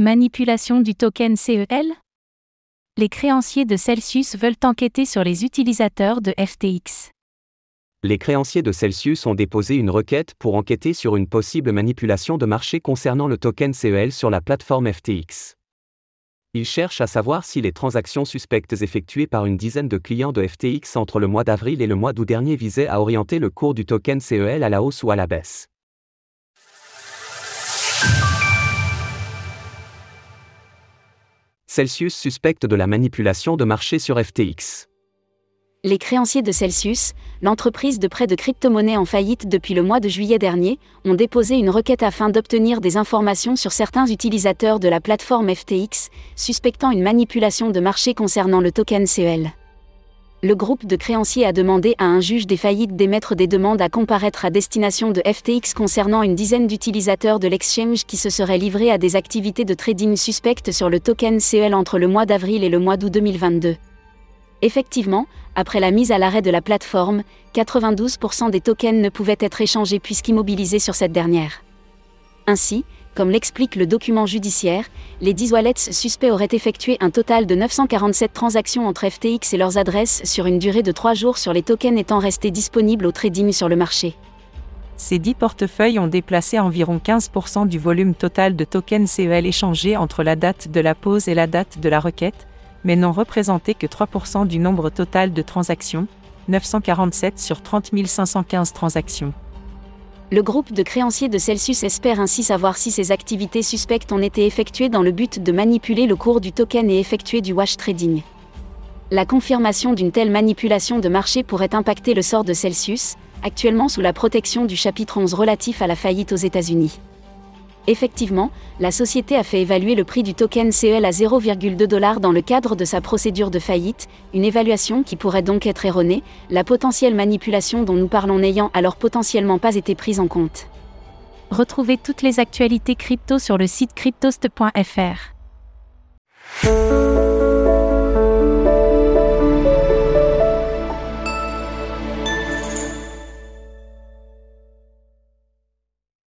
Manipulation du token CEL Les créanciers de Celsius veulent enquêter sur les utilisateurs de FTX. Les créanciers de Celsius ont déposé une requête pour enquêter sur une possible manipulation de marché concernant le token CEL sur la plateforme FTX. Ils cherchent à savoir si les transactions suspectes effectuées par une dizaine de clients de FTX entre le mois d'avril et le mois d'août dernier visaient à orienter le cours du token CEL à la hausse ou à la baisse. Celsius suspecte de la manipulation de marché sur FTX. Les créanciers de Celsius, l'entreprise de prêt de crypto-monnaies en faillite depuis le mois de juillet dernier, ont déposé une requête afin d'obtenir des informations sur certains utilisateurs de la plateforme FTX, suspectant une manipulation de marché concernant le token CEL. Le groupe de créanciers a demandé à un juge des faillites d'émettre des demandes à comparaître à destination de FTX concernant une dizaine d'utilisateurs de l'exchange qui se seraient livrés à des activités de trading suspectes sur le token CEL entre le mois d'avril et le mois d'août 2022. Effectivement, après la mise à l'arrêt de la plateforme, 92% des tokens ne pouvaient être échangés puisqu'immobilisés sur cette dernière. Ainsi, comme l'explique le document judiciaire, les 10 wallets suspects auraient effectué un total de 947 transactions entre FTX et leurs adresses sur une durée de 3 jours sur les tokens étant restés disponibles au trading sur le marché. Ces 10 portefeuilles ont déplacé environ 15% du volume total de tokens CEL échangés entre la date de la pause et la date de la requête, mais n'ont représenté que 3% du nombre total de transactions, 947 sur 30 515 transactions. Le groupe de créanciers de Celsius espère ainsi savoir si ces activités suspectes ont été effectuées dans le but de manipuler le cours du token et effectuer du wash trading. La confirmation d'une telle manipulation de marché pourrait impacter le sort de Celsius, actuellement sous la protection du chapitre 11 relatif à la faillite aux États-Unis. Effectivement, la société a fait évaluer le prix du token CEL à 0,2 dollars dans le cadre de sa procédure de faillite, une évaluation qui pourrait donc être erronée, la potentielle manipulation dont nous parlons n'ayant alors potentiellement pas été prise en compte. Retrouvez toutes les actualités crypto sur le site cryptost.fr.